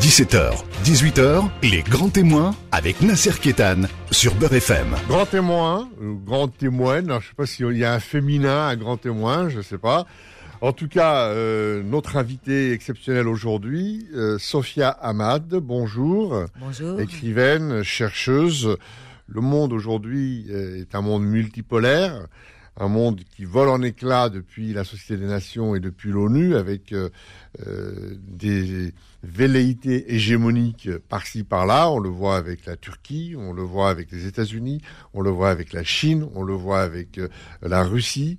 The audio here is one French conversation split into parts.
17h, 18h, les grands témoins avec Nasser Kétan sur Beurre FM. Grand témoin, grand témoin, je sais pas s'il y a un féminin, un grand témoin, je sais pas. En tout cas, euh, notre invitée exceptionnelle aujourd'hui, euh, Sophia Ahmad, bonjour. Bonjour. Écrivaine, chercheuse. Le monde aujourd'hui euh, est un monde multipolaire un monde qui vole en éclats depuis la Société des Nations et depuis l'ONU, avec euh, euh, des velléités hégémoniques par-ci par-là. On le voit avec la Turquie, on le voit avec les États-Unis, on le voit avec la Chine, on le voit avec euh, la Russie.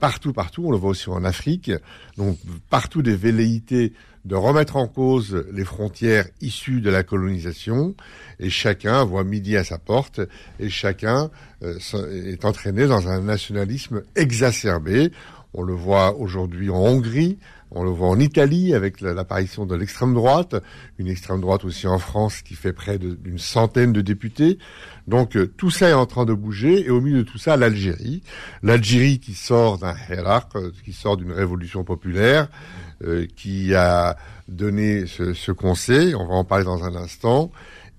Partout, partout, on le voit aussi en Afrique. Donc partout des velléités de remettre en cause les frontières issues de la colonisation, et chacun voit midi à sa porte, et chacun euh, est entraîné dans un nationalisme exacerbé. On le voit aujourd'hui en Hongrie, on le voit en Italie avec l'apparition de l'extrême droite, une extrême droite aussi en France qui fait près d'une centaine de députés. Donc euh, tout ça est en train de bouger et au milieu de tout ça, l'Algérie, l'Algérie qui sort d'un hiérarque, euh, qui sort d'une révolution populaire, qui a donné ce, ce, conseil. On va en parler dans un instant.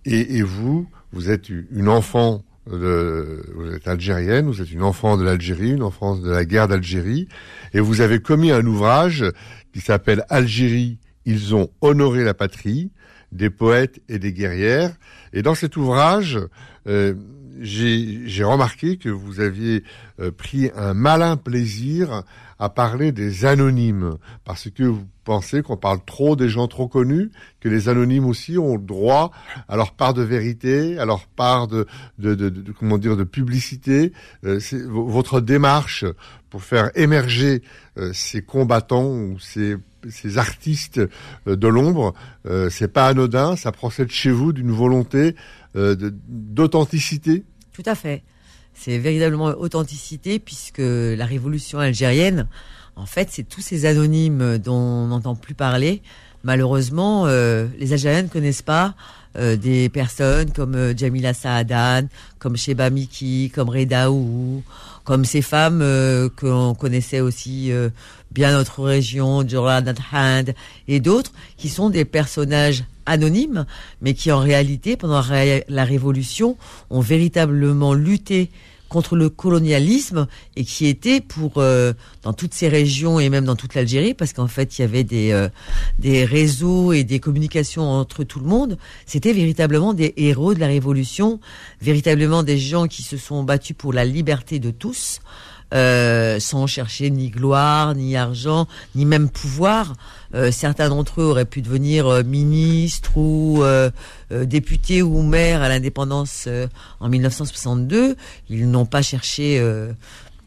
Et, et vous, vous êtes une enfant de, vous êtes algérienne, vous êtes une enfant de l'Algérie, une enfant de la guerre d'Algérie, et vous avez commis un ouvrage qui s'appelle Algérie, ils ont honoré la patrie, des poètes et des guerrières. Et dans cet ouvrage, euh, j'ai remarqué que vous aviez euh, pris un malin plaisir à parler des anonymes, parce que vous pensez qu'on parle trop des gens trop connus, que les anonymes aussi ont droit à leur part de vérité, à leur part de, de, de, de comment dire, de publicité. Euh, votre démarche pour faire émerger euh, ces combattants ou ces ces artistes euh, de l'ombre, euh, c'est pas anodin, ça procède chez vous d'une volonté euh, d'authenticité. Tout à fait. C'est véritablement authenticité puisque la révolution algérienne, en fait, c'est tous ces anonymes dont on n'entend plus parler. Malheureusement, euh, les Algériens ne connaissent pas euh, des personnes comme euh, Jamila Saadan, comme Sheba Miki, comme Reda Ou, comme ces femmes euh, que l'on connaissait aussi bien notre région, Jordan Hand et d'autres, qui sont des personnages anonymes, mais qui en réalité, pendant la Révolution, ont véritablement lutté contre le colonialisme et qui était pour euh, dans toutes ces régions et même dans toute l'Algérie parce qu'en fait il y avait des euh, des réseaux et des communications entre tout le monde c'était véritablement des héros de la révolution véritablement des gens qui se sont battus pour la liberté de tous euh, sans chercher ni gloire, ni argent, ni même pouvoir. Euh, certains d'entre eux auraient pu devenir euh, ministres ou euh, euh, députés ou maires à l'indépendance en 1962. Ils n'ont pas cherché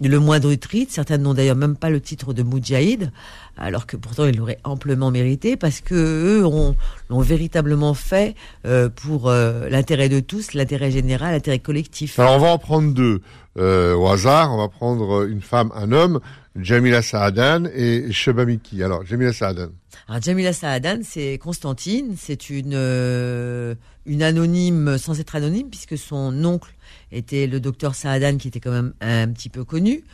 le moindre titre. Certains n'ont d'ailleurs même pas le titre de Moudjahid, alors que pourtant ils l'auraient amplement mérité parce que eux ont, l'ont véritablement fait euh, pour euh, l'intérêt de tous, l'intérêt général, l'intérêt collectif. Alors on va en prendre deux euh, au hasard. On va prendre une femme, un homme, Jamila Saadan et Shebamiki. Alors Jamila Saadan. Alors Jamila Saadan, c'est Constantine, c'est une une anonyme sans être anonyme puisque son oncle était le docteur Saadan qui était quand même un, petit peu connu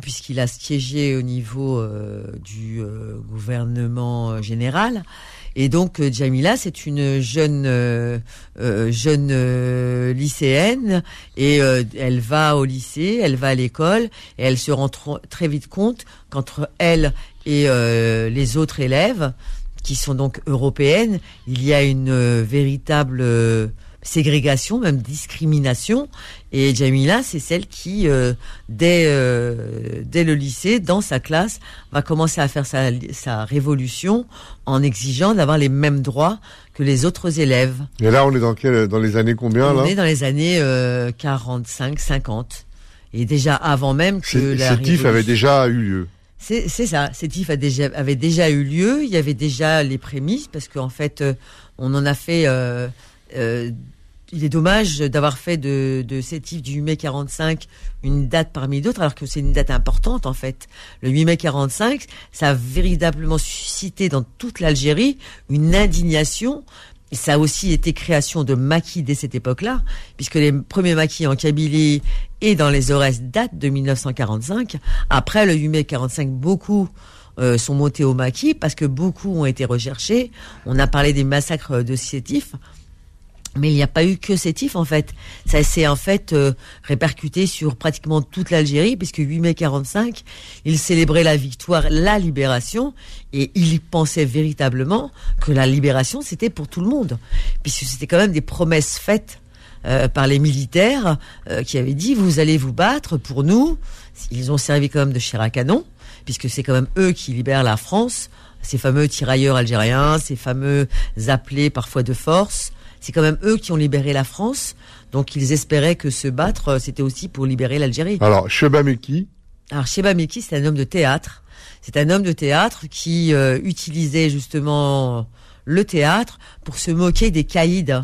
puisqu'il a siégé au niveau euh, du euh, gouvernement général. Et donc euh, Jamila, c'est une jeune euh, euh, jeune lycéenne et elle va au lycée, elle va à l'école et elle se rend très vite compte qu'entre elle et les autres élèves qui sont donc européennes, il y a une véritable ségrégation, même discrimination. Et Jamila, c'est celle qui, euh, dès, euh, dès le lycée, dans sa classe, va commencer à faire sa, sa révolution en exigeant d'avoir les mêmes droits que les autres élèves. Et là, on est dans, quel, dans les années combien On là est dans les années euh, 45, 50. Et déjà avant même que la révolution... avait déjà eu lieu. C'est ça, a déjà, avait déjà eu lieu, il y avait déjà les prémices, parce qu'en fait, euh, on en a fait euh, il est dommage d'avoir fait de, de CETIF du 8 mai 45 une date parmi d'autres, alors que c'est une date importante en fait. Le 8 mai 45, ça a véritablement suscité dans toute l'Algérie une indignation. Ça a aussi été création de maquis dès cette époque-là, puisque les premiers maquis en Kabylie et dans les Aurès datent de 1945. Après le 8 mai 45, beaucoup euh, sont montés au maquis parce que beaucoup ont été recherchés. On a parlé des massacres de Sétif. Mais il n'y a pas eu que Sétif en fait. Ça s'est en fait euh, répercuté sur pratiquement toute l'Algérie, puisque 8 mai 45, ils célébraient la victoire, la libération, et ils pensaient véritablement que la libération c'était pour tout le monde, puisque c'était quand même des promesses faites euh, par les militaires euh, qui avaient dit vous allez vous battre pour nous. Ils ont servi quand même de chair à canon, puisque c'est quand même eux qui libèrent la France, ces fameux tirailleurs algériens, ces fameux appelés parfois de force c'est quand même eux qui ont libéré la France. Donc ils espéraient que se battre, euh, c'était aussi pour libérer l'Algérie. Alors, Sheba Meki Alors Sheba Meki, c'est un homme de théâtre. C'est un homme de théâtre qui euh, utilisait justement le théâtre pour se moquer des caïds.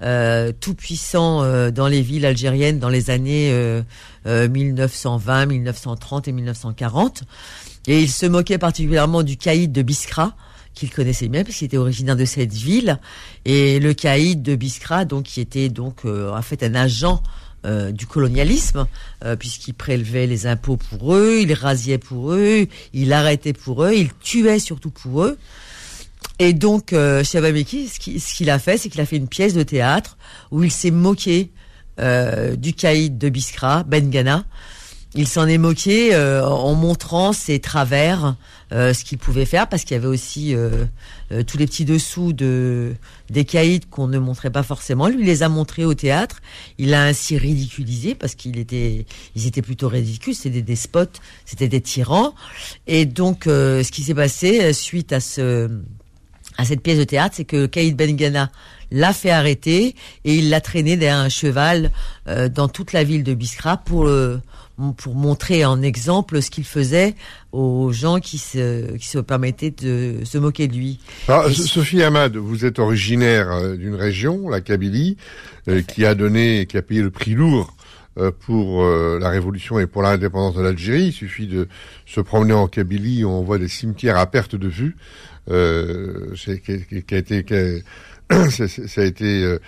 Euh, tout puissants euh, dans les villes algériennes dans les années 1920, 1930 et 1940. Et il se moquait particulièrement du caïd de Biskra, qu'il connaissait bien puisqu'il était originaire de cette ville et le caïd de Biskra donc qui était donc euh, en fait un agent euh, du colonialisme, euh, puisqu'il prélevait les impôts pour eux, il rasiait pour eux, il arrêtait pour eux, il tuait surtout pour eux. Et donc, euh, Shabameki, ce qu'il a fait, c'est qu'il a fait une pièce de théâtre où il s'est moqué du caïd de Biskra, Ben Ghana, il s'en est moqué en montrant ses travers, euh, ce qu'il pouvait faire, parce qu'il y avait aussi euh, tous les petits dessous de des caïds qu'on ne montrait pas forcément. Lui les a montrés au théâtre. Il a ainsi ridiculisé parce qu'il était, ils étaient plutôt ridicules. C'était des despotes, c'était des tyrans. Et donc, ce qui s'est passé suite à ce à cette pièce de théâtre, c'est que Caïd Bengana l'a fait arrêter et il l'a traîné derrière un cheval dans toute la ville de Biskra pour le pour montrer en exemple ce qu'il faisait aux gens qui se, qui se permettaient de se moquer de lui. Sophie Hamad, vous êtes originaire euh, d'une région, la Kabylie, euh, qui a donné, qui a payé le prix lourd euh, pour la révolution et pour l'indépendance de l'Algérie. Il suffit de se promener en Kabylie, on voit des cimetières à perte de vue. Euh, c'est qui, a été, ça a été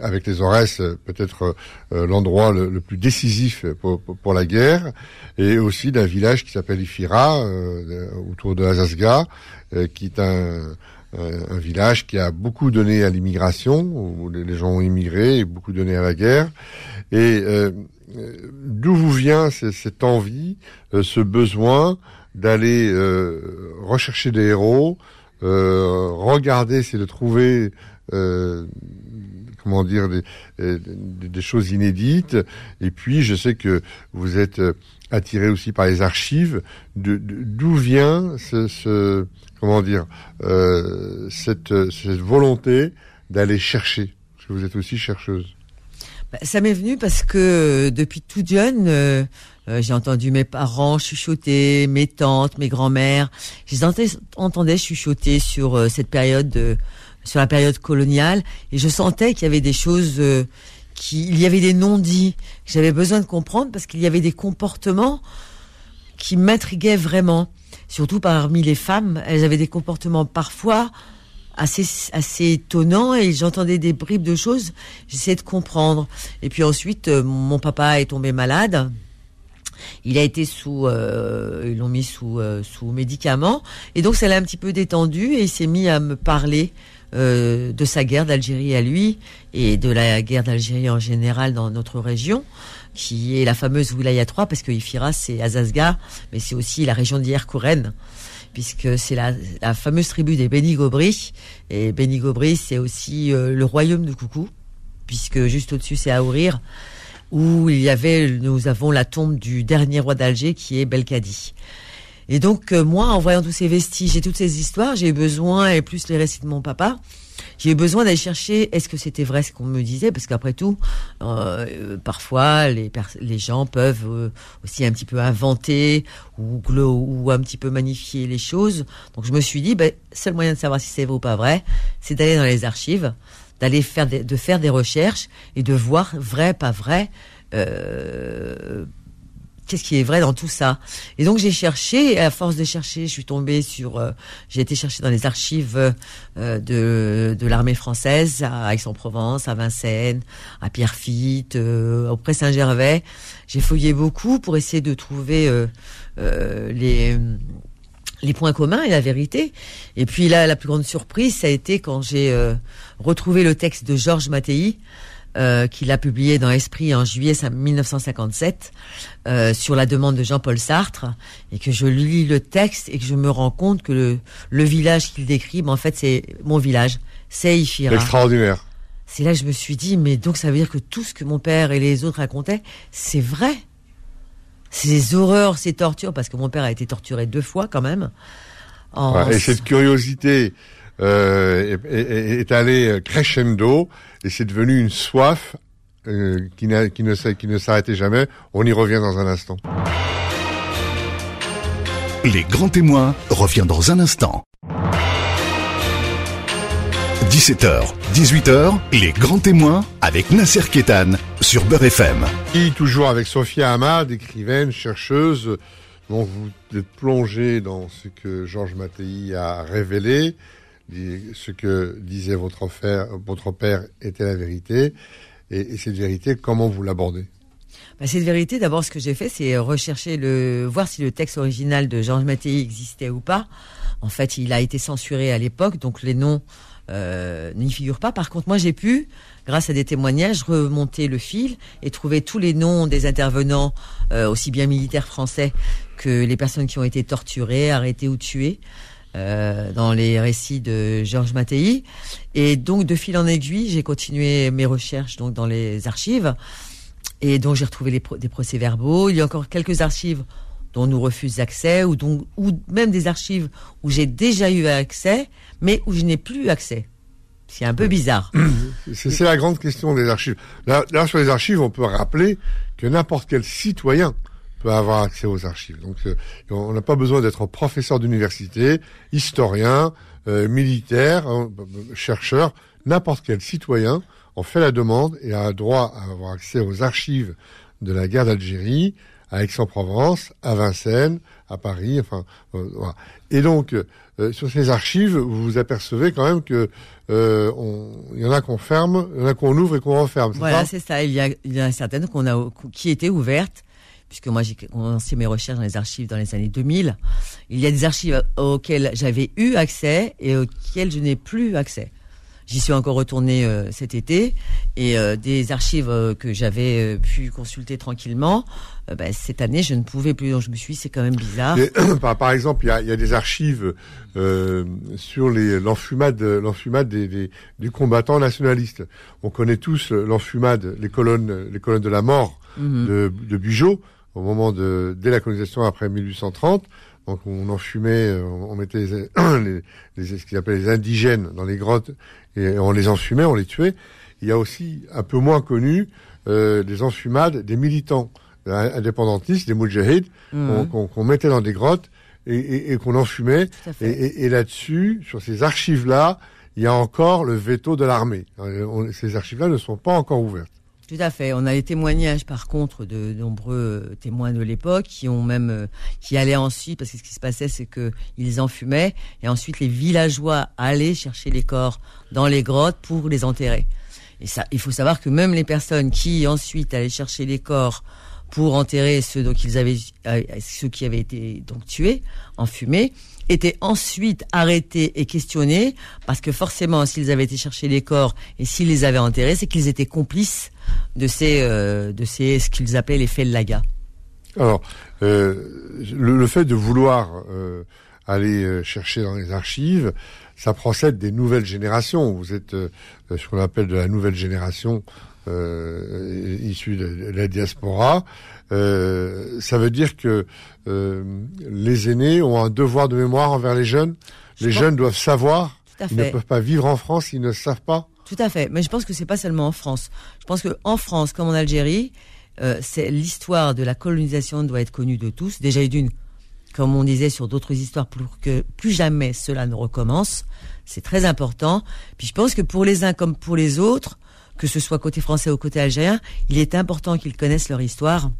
avec les Aurès, peut-être euh, l'endroit le, plus décisif pour, pour, la guerre, et aussi d'un village qui s'appelle Ifira, euh, autour de Azazga, euh, qui est un, un, village qui a beaucoup donné à l'immigration, où les gens ont immigré, et beaucoup donné à la guerre. Et d'où vous vient cette envie, ce besoin d'aller rechercher des héros, regarder, c'est de trouver comment dire, euh, des, choses inédites. Et puis, je sais que vous êtes euh, attiré aussi par les archives. D'où vient ce, comment dire, euh, cette, volonté d'aller chercher? Parce que vous êtes aussi chercheuse. Bah, ça m'est venu parce que depuis tout jeune, euh, j'ai entendu mes parents chuchoter, mes tantes, mes grands-mères. Je les entendais chuchoter sur cette période de, sur la période coloniale. Et je sentais qu'il y avait des choses euh, qui il y avait des non-dits. Que j'avais besoin de comprendre parce qu'il y avait des comportements qui m'intriguaient vraiment. Surtout parmi les femmes elles avaient des comportements parfois assez assez étonnants et j'entendais des bribes de choses. J'essayais de comprendre. Et puis ensuite euh, mon papa est tombé malade il a été sous, euh, ils l'ont mis sous euh, sous médicaments et donc ça l'a un petit peu détendu et il s'est mis à me parler euh, de sa guerre d'Algérie à lui et de la guerre d'Algérie en général dans notre région, qui est la fameuse Wilaya 3, parce que Ifira c'est Azazga, mais c'est aussi la région d'Ier-Kouren puisque c'est la, fameuse tribu des Béni-Gobri. Et Béni-Gobri, c'est aussi le royaume de Coucou, puisque juste au-dessus, c'est Aourir, où il y avait, nous avons la tombe du dernier roi d'Alger, qui est Belkadi. Et donc, euh, moi, en voyant tous ces vestiges et toutes ces histoires, j'ai eu besoin, et plus les récits de mon papa, j'ai eu besoin d'aller chercher est-ce que c'était vrai ce qu'on me disait? Parce qu'après tout euh, parfois les les gens peuvent euh, aussi un petit peu inventer ou ou un petit peu magnifier les choses. Donc je me suis dit ben, seul moyen de savoir si c'est vrai ou pas vrai c'est d'aller dans les archives d'aller faire des, de faire des recherches et de voir vrai pas vrai euh, qu'est-ce qui est vrai dans tout ça Et donc j'ai cherché, à force de chercher, je suis tombée sur, euh, j'ai été chercher dans les archives euh, de, de l'armée française à Aix-en-Provence, à Vincennes, à Pierrefitte, euh, auprès Saint-Gervais. J'ai fouillé beaucoup pour essayer de trouver les les points communs et la vérité. Et puis là, la plus grande surprise, ça a été quand j'ai retrouvé le texte de Georges Mattei, euh, qu'il a publié dans Esprit en juillet 1957 euh, sur la demande de Jean-Paul Sartre et que je lis le texte et que je me rends compte que le, le village qu'il décrit, ben, en fait c'est mon village, c'est Ifira. Extraordinaire. C'est là que je me suis dit, mais donc ça veut dire que tout ce que mon père et les autres racontaient, c'est vrai. Ces horreurs, ces tortures, parce que mon père a été torturé deux fois quand même. et cette curiosité euh, est, est, allée crescendo et c'est devenu une soif euh, qui, qui, ne, qui ne s'arrêtait jamais. On y revient dans un instant. Les grands témoins revient dans un instant. 17h, 18h, les grands témoins avec Nasser Kétan sur Beurre FM. Et toujours avec Sophia Hamad, écrivaine, chercheuse, dont vous êtes plongée dans ce que Georges Mattei a révélé ce que disait votre, votre père était la vérité. Et, cette vérité, comment vous l'abordez? Bah, Cette vérité, d'abord, ce que j'ai fait, c'est rechercher le, voir si le texte original de Georges Mattei existait ou pas. En fait, il a été censuré à l'époque, donc les noms euh, n'y figurent pas. Par contre, moi, j'ai pu, grâce à des témoignages, remonter le fil et trouver tous les noms des intervenants, euh, aussi bien militaires français que les personnes qui ont été torturées, arrêtées ou tuées. Euh, dans les récits de Georges Mattei. Et donc, de fil en aiguille, j'ai continué mes recherches donc dans les archives. Et donc, j'ai retrouvé des procès-verbaux. Il y a encore quelques archives dont on nous refuse l'accès, ou, donc, ou même des archives où j'ai déjà eu accès, mais où je n'ai plus accès. C'est un peu bizarre. C'est la grande question des archives. Là, là, sur les archives, on peut rappeler que n'importe quel citoyen peut avoir accès aux archives. Donc euh, on n'a pas besoin d'être professeur d'université, historien, euh, militaire, hein, chercheur, n'importe quel citoyen en fait la demande et a droit à avoir accès aux archives de la guerre d'Algérie, à Aix-en-Provence, à Vincennes, à Paris, enfin euh, voilà. Et donc sur ces archives, vous vous apercevez quand même que il y en a qu'on ferme, il y en a qu'on ouvre et qu'on referme. Voilà, c'est ça. Il y a, il y a certaines qu'on a qui étaient ouvertes puisque moi j'ai commencé mes recherches dans les archives dans les années 2000. Il y a des archives auxquelles j'avais eu accès et auxquelles je n'ai plus accès. J'y suis encore retourné euh, cet été et euh, des archives euh, que j'avais pu consulter tranquillement, ben, cette année je ne pouvais plus. Donc je me suis dit c'est quand même bizarre. par, exemple, il y a, des archives sur l'enfumade, l'enfumade des, des, combattants nationalistes. On connaît tous l'enfumade, les colonnes, les colonnes de la mort mhm. de, de Bugeaud au moment de dès la colonisation après 1830. Donc on enfumait, euh, on mettait les, les, ce qu'ils appellent les indigènes dans les grottes et on les enfumait, on les tuait. Il y a aussi un peu moins connu euh, des enfumades des militants indépendantistes, des moudjahids, mmh. qu'on mettait dans des grottes et, et, et qu'on enfumait. Et, et là-dessus, sur ces archives-là, il y a encore le veto de l'armée. Euh, ces archives-là ne sont pas encore ouvertes. Tout à fait. On a des témoignages, par contre, de nombreux témoins de l'époque qui ont même, euh, qui allaient ensuite, parce que ce qui se passait, c'est que ils enfumaient, et ensuite les villageois allaient chercher les corps dans les grottes pour les enterrer. Et ça, il faut savoir que même les personnes qui ensuite allaient chercher les corps pour enterrer ceux ils avaient, euh, ceux qui avaient été donc tués, enfumés, étaient ensuite arrêtés et questionnés parce que forcément, s'ils avaient été chercher les corps et s'ils les avaient enterrés, c'est qu'ils étaient complices de ces, euh, de ces ce qu'ils appelaient les faits de laga. Alors, euh, le, fait de vouloir euh, aller chercher dans les archives, ça procède des nouvelles générations. Vous êtes ce qu'on appelle de la nouvelle génération issue de, la diaspora. ça veut dire que les aînés ont un devoir de mémoire envers les jeunes. les jeunes doivent savoir. Ils ne peuvent pas vivre en France s'ils ne savent pas. Tout à fait. Mais je pense que c'est pas seulement en France. Je pense que en France, comme en Algérie, euh, c'est l'histoire de la colonisation doit être connue de tous. Déjà d'une, comme on disait sur d'autres histoires, pour que plus jamais cela ne recommence. C'est très important. Puis je pense que pour les uns comme pour les autres, que ce soit côté français ou côté algérien, il est important qu'ils connaissent leur histoire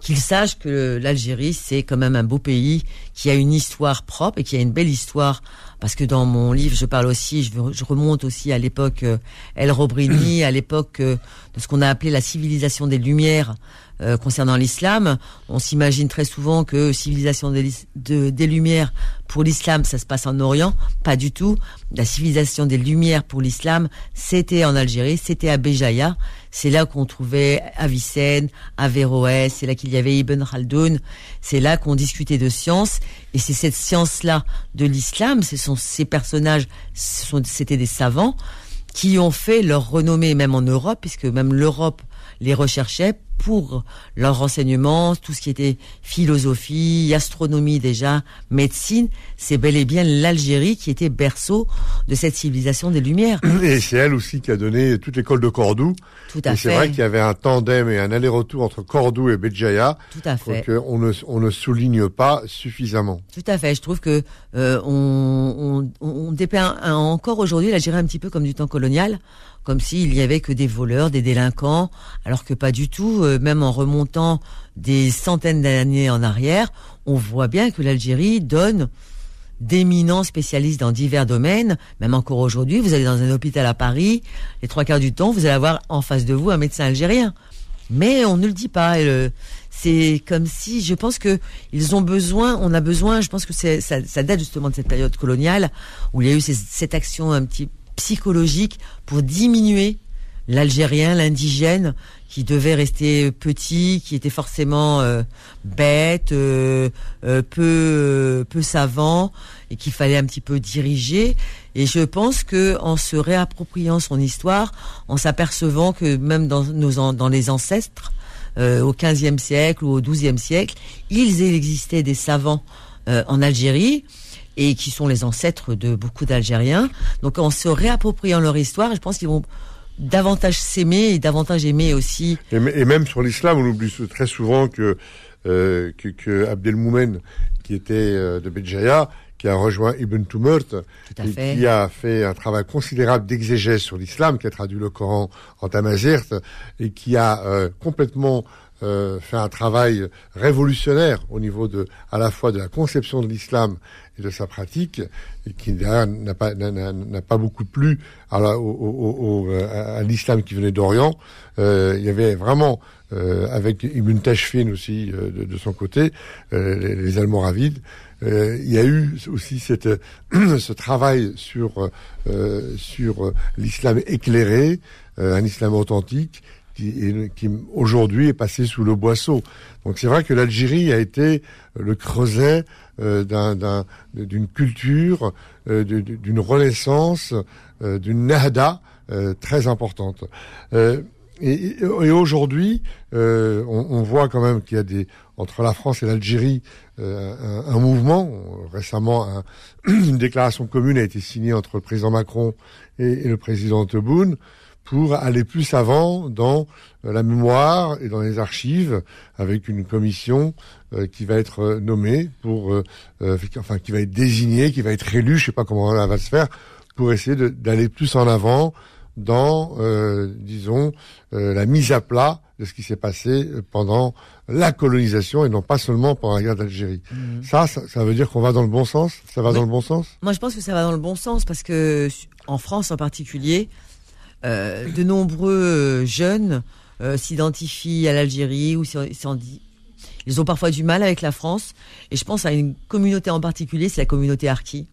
qu'ils sachent que l'Algérie, c'est quand même un beau pays qui a une histoire propre et qui a une belle histoire. Parce que dans mon livre, je parle aussi, je, remonte aussi à l'époque euh, El Robrini, à l'époque euh, de ce qu'on a appelé la civilisation des Lumières, euh, concernant l'islam. On s'imagine très souvent que civilisation des, des Lumières pour l'islam, ça se passe en Orient. Pas du tout. La civilisation des Lumières pour l'islam, c'était en Algérie, c'était à Béjaïa. C'est là qu'on trouvait Avicenne, Averroès, c'est là qu'il y avait Ibn Khaldoun. C'est là qu'on discutait de science. Et c'est cette science-là de l'islam, ce sont ces personnages, c'était des savants qui ont fait leur renommée même en Europe, puisque même l'Europe les recherchait pour leur renseignement, tout ce qui était philosophie, astronomie déjà, médecine, c'est bel et bien l'Algérie qui était berceau de cette civilisation des Lumières. Et c'est elle aussi qui a donné toute l'école de Cordoue. Tout à et fait. C'est vrai qu'il y avait un tandem et un aller-retour entre Cordoue et Béjaïa. Tout à fait. on ne, on ne souligne pas suffisamment. Tout à fait. Je trouve que euh, on, on, on dépeint encore aujourd'hui l'Algérie un petit peu comme du temps colonial comme s'il y avait que des voleurs, des délinquants, alors que pas du tout. Euh, même en remontant des centaines d'années en arrière, on voit bien que l'Algérie donne d'éminents spécialistes dans divers domaines. Même encore aujourd'hui, vous allez dans un hôpital à Paris, les trois quarts du temps, vous allez avoir en face de vous un médecin algérien. Mais on ne le dit pas. C'est comme si, je pense que ils ont besoin, on a besoin, je pense que ça, ça date justement de cette période coloniale où il y a eu cette action un petit psychologique pour diminuer l'Algérien, l'indigène, qui devait rester petit, qui était forcément euh, bête, euh, euh, peu peu savant, et qu'il fallait un petit peu diriger. Et je pense que en se réappropriant son histoire, en s'apercevant que même dans nos dans les ancêtres, au XVe siècle ou au XIIe siècle, il existait des savants en Algérie et qui sont les ancêtres de beaucoup d'Algériens. Donc en se réappropriant leur histoire, je pense qu'ils vont davantage s'aimer et davantage aimer aussi. Et, même sur l'islam, on oublie très souvent que euh, que, que Abdelmoumen, qui était euh, de Béjaïa, qui a rejoint Ibn Tumurt, et qui a fait un travail considérable d'exégèse sur l'islam, qui a traduit le Coran en tamazirt, et qui a euh, complètement euh, fait un travail révolutionnaire au niveau de, à la fois de la conception de l'islam et de sa pratique, et qui n'a pas, n'a pas beaucoup plu à, à l'islam qui venait d'Orient. Euh, il y avait vraiment, euh, avec Ibn Tashfin aussi euh, de, de, son côté, euh, les, les, Almoravides, euh, il y a eu aussi cette, ce travail sur, sur l'islam éclairé, un islam authentique, qui, qui aujourd'hui est passé sous le boisseau. Donc c'est vrai que l'Algérie a été le creuset euh, d'une culture, euh, d'une renaissance, euh, d'une nahda très importante. et, aujourd'hui, on, voit quand même qu'il y a des entre la France et l'Algérie un, mouvement. Récemment, une déclaration commune a été signée entre le président Macron et, le président Tebboune pour aller plus avant dans la mémoire et dans les archives avec une commission euh, qui va être euh, nommée pour, euh, enfin qui va être désignée, qui va être élue, je sais pas comment elle va se faire, pour essayer d'aller plus en avant dans, disons, la mise à plat de ce qui s'est passé pendant la colonisation et non pas seulement pendant la guerre d'Algérie. Mmh. Ça, ça, veut dire qu'on va dans le bon sens? Ça va dans le bon sens? Moi, je pense que ça va dans le bon sens parce que en France en particulier, euh, de nombreux jeunes euh, s'identifient à l'Algérie ou ils ont parfois du mal avec la France. Et je pense à une communauté en particulier, c'est la communauté Harki,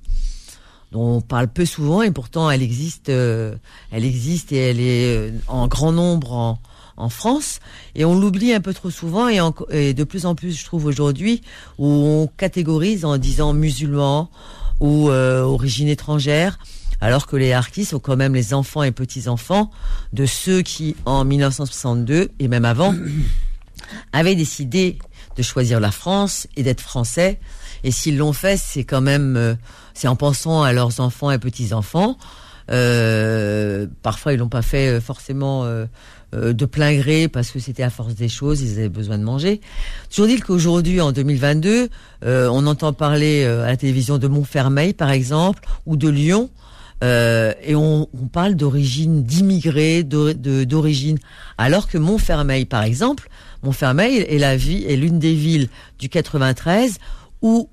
dont on parle peu souvent et pourtant elle existe, euh, elle existe et elle est en grand nombre en, en France et on l'oublie un peu trop souvent et, et, de plus en plus je trouve aujourd'hui où on catégorise en disant musulmans ou origine étrangère alors que les Harkis sont quand même les enfants et petits-enfants de ceux qui, en 1962 et même avant, avaient décidé de choisir la France et d'être français. Et s'ils l'ont fait, c'est quand même, euh, c'est en pensant à leurs enfants et petits-enfants. Euh, parfois, ils l'ont pas fait euh, forcément de plein gré parce que c'était à force des choses, ils avaient besoin de manger. Toujours dit qu'aujourd'hui, en 2022, on entend parler à la télévision de Montfermeil, par exemple, ou de Lyon, euh, et on, on parle d'origine, d'immigrés, d'origine. Alors que Montfermeil, par exemple, Montfermeil est la vie est l'une des villes du 93 où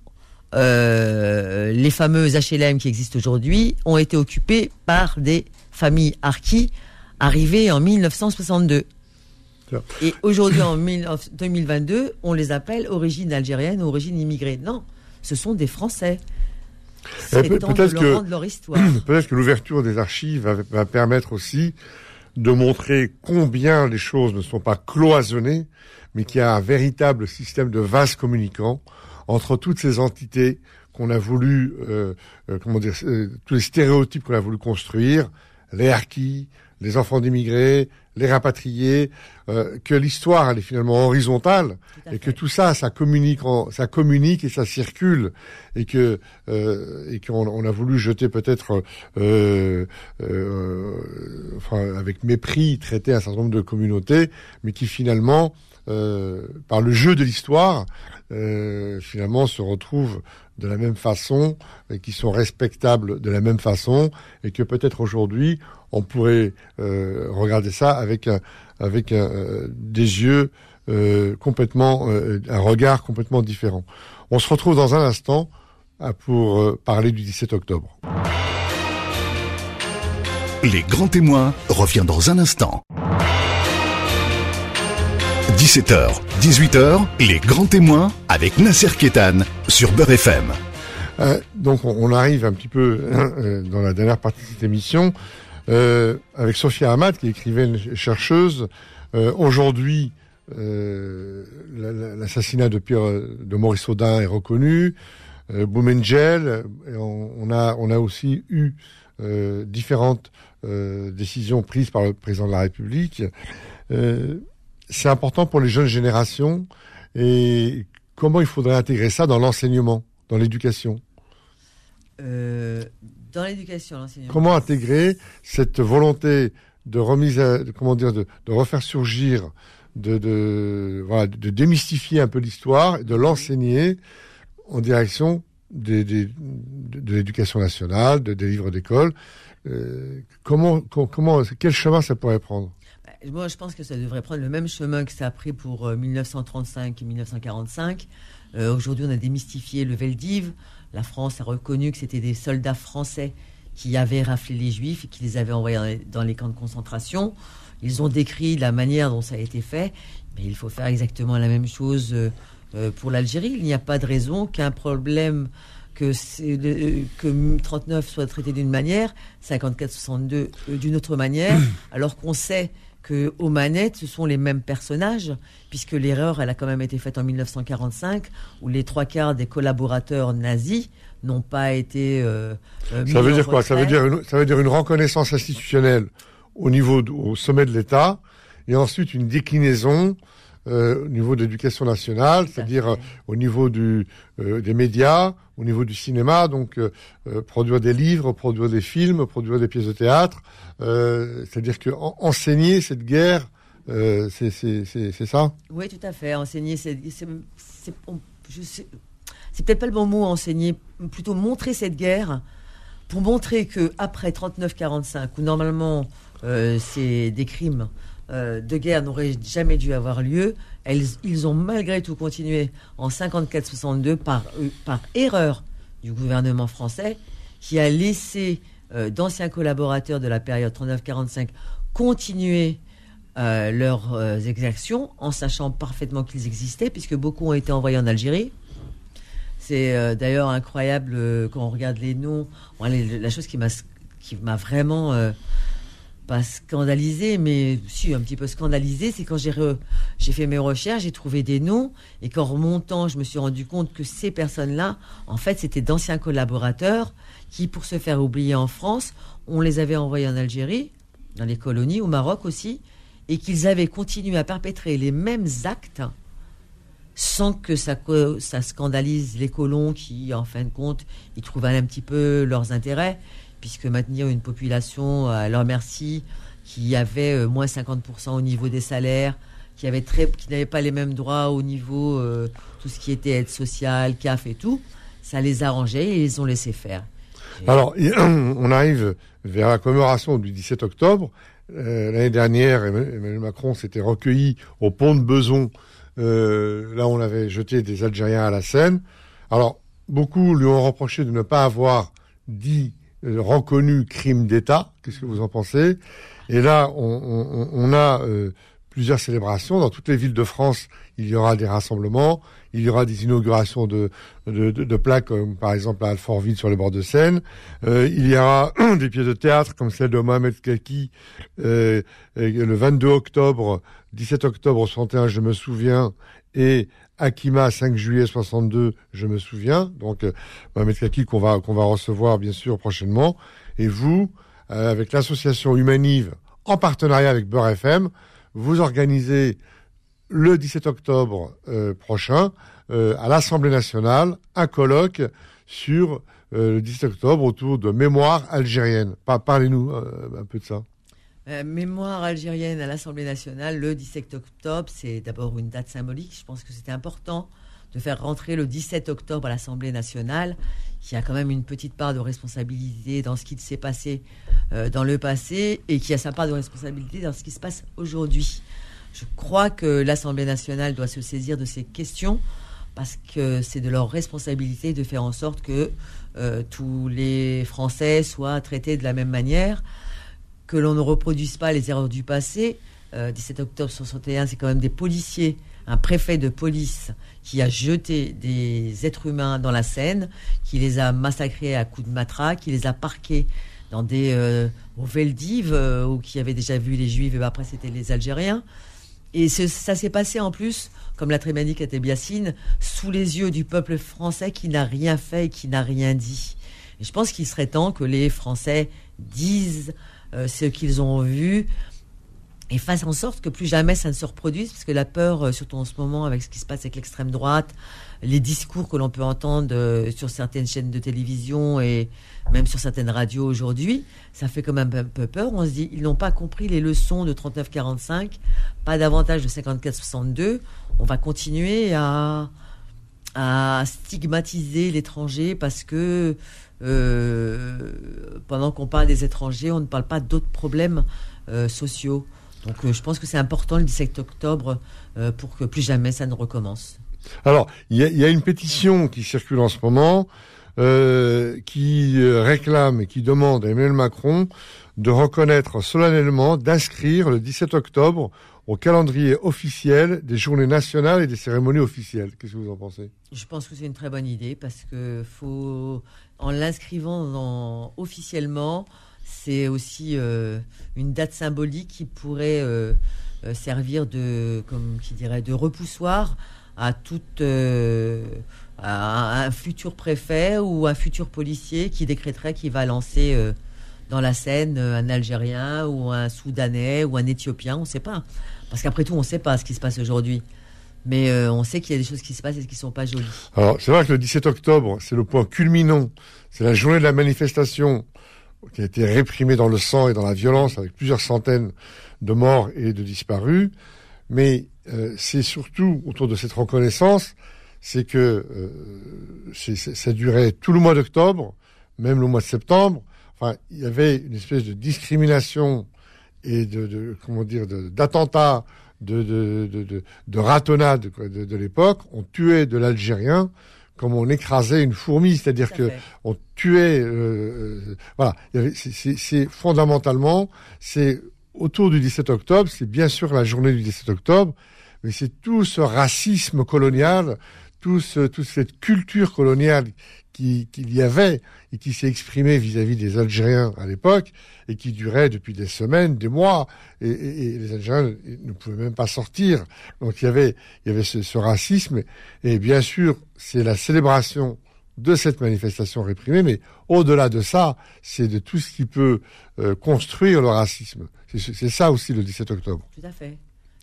euh, les fameux HLM qui existent aujourd'hui ont été occupés par des familles harkis arrivées en 1962. Et aujourd'hui, en 2022, on les appelle origine algérienne ou origine immigrée. Non, ce sont des Français. C'est peut-être que, leur histoire. Peut-être que l'ouverture des archives va, va, permettre aussi de montrer combien les choses ne sont pas cloisonnées, mais qu'il y a un véritable système de vases communicants entre toutes ces entités qu'on a voulu, euh, euh, comment dire, euh, tous les stéréotypes qu'on a voulu construire, les harkis, les enfants d'immigrés, les rapatriés, que l'histoire elle est finalement horizontale et que tout ça, ça communique, ça communique et ça circule et que et qu'on on a voulu jeter peut-être, enfin avec mépris, traiter un certain nombre de communautés, mais qui finalement par le jeu de l'histoire, euh, finalement se retrouvent de la même façon et qui sont respectables de la même façon et que peut-être aujourd'hui on pourrait euh, regarder ça avec un, avec un, des yeux euh, complètement un regard complètement différent. On se retrouve dans un instant pour parler du 17 octobre. Les grands témoins revient dans un instant. 17h, 18h, les grands témoins avec Nasser Kétan sur Beurre FM. Euh, donc on, arrive un petit peu hein, euh, dans la dernière partie de cette émission euh, avec Sophia Hamad qui est écrivaine chercheuse. Aujourd'hui, l'assassinat de Pierre, de Maurice Audin est reconnu. Boumengel, on, a on a aussi eu différentes décisions prises par le président de la République c'est important pour les jeunes générations et comment il faudrait intégrer ça dans l'enseignement, dans l'éducation? Euh, Dans l'éducation, l'enseignement. Comment intégrer cette volonté de remise, à, comment dire, de, refaire surgir, de, de, voilà, de démystifier un peu l'histoire, de l'enseigner en direction des, des, de, l'éducation nationale, de, des livres d'école. Euh, comment, comment, quel chemin ça pourrait prendre? Moi, je pense que ça devrait prendre le même chemin que ça a pris pour 1935 euh, et 1945. Euh, aujourd'hui, on a démystifié le Veldiv. La France a reconnu que c'était des soldats français qui avaient raflé les Juifs et qui les avaient envoyés dans les camps de concentration. Ils ont décrit la manière dont ça a été fait, mais il faut faire exactement la même chose euh, pour l'Algérie. Il n'y a pas de raison qu'un problème que, que 39 soit traité d'une manière, 54-62 d'une autre manière, alors qu'on sait que aux manettes, ce sont les mêmes personnages, puisque l'erreur, elle a quand même été faite en 1945, où les trois quarts des collaborateurs nazis n'ont pas été. Euh, euh, ça veut dire quoi? Ça veut dire une, ça veut dire une reconnaissance institutionnelle au niveau au sommet de l'État, et ensuite une déclinaison euh, au niveau de l'éducation nationale, c'est-à-dire euh, au niveau du, euh, des médias, au niveau du cinéma, donc produire des livres, produire des films, produire des pièces de théâtre, c'est-à-dire que enseigner cette guerre, c'est ça? Oui, tout à fait. Enseigner, c'est c'est peut-être pas le bon mot enseigner, plutôt montrer cette guerre pour montrer que après 39-45, où normalement c'est des crimes euh, de guerre n'auraient jamais dû avoir lieu. ils ont malgré tout continué en 54-62 par, euh, par erreur du gouvernement français qui a laissé euh, d'anciens collaborateurs de la période 39-45 continuer leurs exactions en sachant parfaitement qu'ils existaient puisque beaucoup ont été envoyés en Algérie. C'est d'ailleurs incroyable quand on regarde les noms. la chose qui m'a vraiment pas scandalisé, mais si un petit peu scandalisé, c'est quand j'ai j'ai fait mes recherches, j'ai trouvé des noms et qu'en remontant, je me suis rendu compte que ces personnes-là, en fait, c'était d'anciens collaborateurs qui, pour se faire oublier en France, on les avait envoyés en Algérie, dans les colonies, au Maroc aussi, et qu'ils avaient continué à perpétrer les mêmes actes sans que ça, ça scandalise les colons qui, en fin de compte, ils trouvaient un petit peu leurs intérêts puisque maintenir une population à leur merci qui avait euh, moins 50% au niveau des salaires, qui avait pas les mêmes droits au niveau euh, tout ce qui était aide sociale, CAF et tout, ça les arrangeait et ils ont laissé faire. Alors, on arrive vers la commémoration du 17 octobre. l'année dernière, Emmanuel Macron s'était recueilli au pont de Beson. là, on avait jeté des Algériens à la Seine. Alors, beaucoup lui ont reproché de ne pas avoir dit reconnu crime d'État. Qu'est-ce que vous en pensez? Et là, on, a plusieurs célébrations. Dans toutes les villes de France, il y aura des rassemblements, il y aura des inaugurations de, de, de, plaques, comme par exemple à Alfortville sur les bords de Seine. Euh, il y aura des pièces de théâtre comme celle de Mohamed Kaki euh, le 22 octobre, 17 octobre 61, je me souviens, et Akima 5 juillet 62, je me souviens. Donc euh, Mohamed Kaki qu'on va qu'on va recevoir bien sûr prochainement. Et vous, euh, avec l'association Humanive, en partenariat avec Beurre FM, vous organisez le 17 octobre euh, prochain euh, à l'Assemblée nationale un colloque sur euh, le 17 octobre autour de mémoire algérienne. Parlez-nous un peu de ça. Mémoire algérienne à l'Assemblée nationale le 17 octobre, c'est d'abord une date symbolique. Je pense que c'était important de faire rentrer le 17 octobre à l'Assemblée nationale, qui a quand même une petite part de responsabilité dans ce qui s'est passé dans le passé et qui a sa part de responsabilité dans ce qui se passe aujourd'hui. Je crois que l'Assemblée nationale doit se saisir de ces questions parce que c'est de leur responsabilité de faire en sorte que euh, tous les Français soient traités de la même manière, que l'on ne reproduise pas les erreurs du passé. 17 euh, octobre 61, c'est quand même des policiers, un préfet de police qui a jeté des êtres humains dans la Seine, qui les a massacrés à coups de matraque, qui les a parqués dans des euh, au Veldiv, ou qui avaient déjà vu les Juifs, et après c'était les Algériens. Et ça s'est passé en plus, comme l'a très bien dit Biassine, sous les yeux du peuple français qui n'a rien fait et qui n'a rien dit. Et je pense qu'il serait temps que les Français disent euh, ce qu'ils ont vu et fassent en sorte que plus jamais ça ne se reproduise, parce que la peur, euh, surtout en ce moment avec ce qui se passe avec l'extrême droite, les discours que l'on peut entendre euh, sur certaines chaînes de télévision et même sur certaines radios aujourd'hui, ça fait quand même un peu peur. On se dit, ils n'ont pas compris les leçons de 39-45, pas davantage de 54-62. On va continuer à, à stigmatiser l'étranger parce que euh, pendant qu'on parle des étrangers, on ne parle pas d'autres problèmes euh, sociaux. Donc je pense que c'est important le 17 octobre pour que plus jamais ça ne recommence. Alors, il y a, une pétition qui circule en ce moment euh, qui euh, réclame et qui demande à Emmanuel Macron de reconnaître solennellement, d'inscrire le 17 octobre au calendrier officiel des journées nationales et des cérémonies officielles. Qu'est-ce que vous en pensez? Je pense que c'est une très bonne idée parce que faut, en l'inscrivant officiellement, c'est aussi euh, une date symbolique qui pourrait servir de, comme qui dirait, de repoussoir à toute euh, un futur préfet ou un futur policier qui décréterait qu'il va lancer euh, dans la Seine euh, un Algérien ou un Soudanais ou un Éthiopien, on ne sait pas. Parce qu'après tout, on ne sait pas ce qui se passe aujourd'hui. Mais on sait qu'il y a des choses qui se passent et qui ne sont pas jolies. Alors, c'est vrai que le 17 octobre, c'est le point culminant. C'est la journée de la manifestation qui a été réprimée dans le sang et dans la violence avec plusieurs centaines de morts et de disparus. Mais euh, c'est surtout autour de cette reconnaissance, c'est que euh, ça durait tout le mois d'octobre, même le mois de septembre. Enfin, il y avait une espèce de discrimination et de, de comment dire d'attentats, de, de, de, de, ratonnade de, de l'époque. On tuait de l'Algérien comme on écrasait une fourmi, c'est-à-dire que on tuait. Euh, euh voilà, c'est fondamentalement, c'est autour du 17 octobre, c'est bien sûr la journée du 17 octobre, mais c'est tout ce racisme colonial, tout ce, toute cette culture coloniale qu'il y avait et qui s'est exprimée vis-à-vis des Algériens à l'époque et qui durait depuis des semaines, des mois, et, les Algériens ne pouvaient même pas sortir. Donc il y avait, il y avait ce, ce racisme, et bien sûr, c'est la célébration de cette manifestation réprimée, mais au-delà de ça, c'est de tout ce qui peut euh, construire le racisme. C'est ça aussi le 17 octobre. Tout à fait.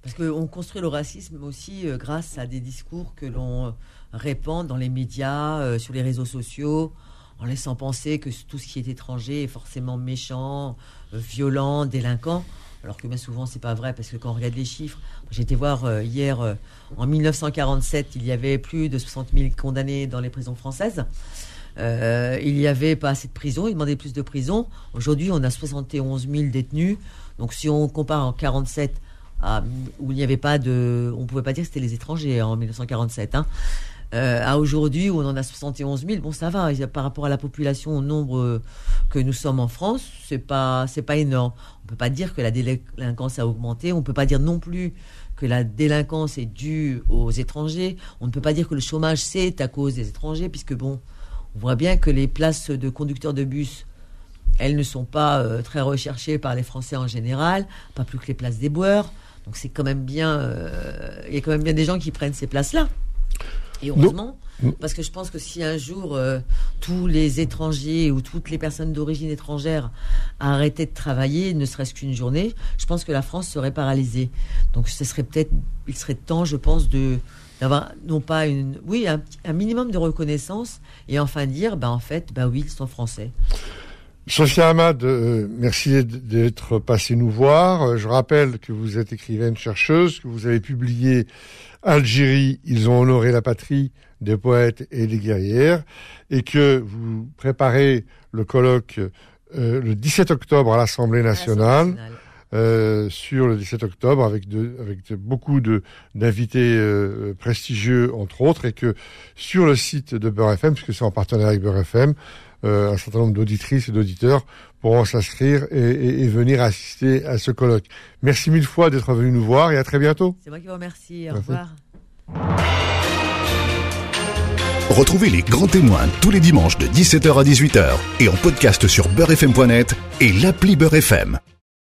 Parce qu'on construit le racisme aussi euh, grâce à des discours que l'on répand dans les médias, euh, sur les réseaux sociaux, en laissant penser que tout ce qui est étranger est forcément méchant, violent, délinquant alors que bien souvent c'est pas vrai parce que quand on regarde les chiffres, j'ai été voir euh, hier euh, en 1947, il y avait plus de 60 000 condamnés dans les prisons françaises. Euh, il n'y avait pas assez de prisons, ils demandaient plus de prisons. Aujourd'hui, on a 71 000 détenus. Donc si on compare en 47 à, où il n'y avait pas de... On ne pouvait pas dire que c'était les étrangers en 1947. Hein. Euh, à aujourd'hui où on en a 71 000, bon ça va par rapport à la population au nombre que nous sommes en France, c'est pas pas énorme. On peut pas dire que la délinquance a augmenté, on peut pas dire non plus que la délinquance est due aux étrangers, on ne peut pas dire que le chômage c'est à cause des étrangers puisque bon, on voit bien que les places de conducteurs de bus elles ne sont pas euh, très recherchées par les Français en général, pas plus que les places des boeurs. Donc c'est quand même bien, euh, il y a quand même bien des gens qui prennent ces places-là. Et heureusement, parce que je pense que si un jour euh, tous les étrangers ou toutes les personnes d'origine étrangère arrêtaient de travailler, ne serait-ce qu'une journée, je pense que la France serait paralysée. Donc ce serait peut-être, il serait temps, je pense, de d'avoir non pas une, oui, un, minimum de reconnaissance et enfin dire, ben en fait, ben oui, ils sont français. Sophia Ahmad, euh, merci d'être passé nous voir. Je rappelle que vous êtes écrivaine chercheuse, que vous avez publié Algérie, ils ont honoré la patrie des poètes et des guerrières, et que vous préparez le colloque euh, le 17 octobre à l'Assemblée nationale. Euh, sur le 17 octobre avec, de, avec beaucoup d'invités euh, prestigieux entre autres et que sur le site de Beurre FM puisque c'est en partenariat avec Beurre FM euh, un certain nombre d'auditrices et d'auditeurs pourront s'inscrire et, et, venir assister à ce colloque. Merci mille fois d'être venu nous voir et à très bientôt. C'est moi qui vous remercie. Au revoir. Retrouvez les grands témoins tous les dimanches de 17h à 18h et en podcast sur beurrefm.net et l'appli Beurre FM.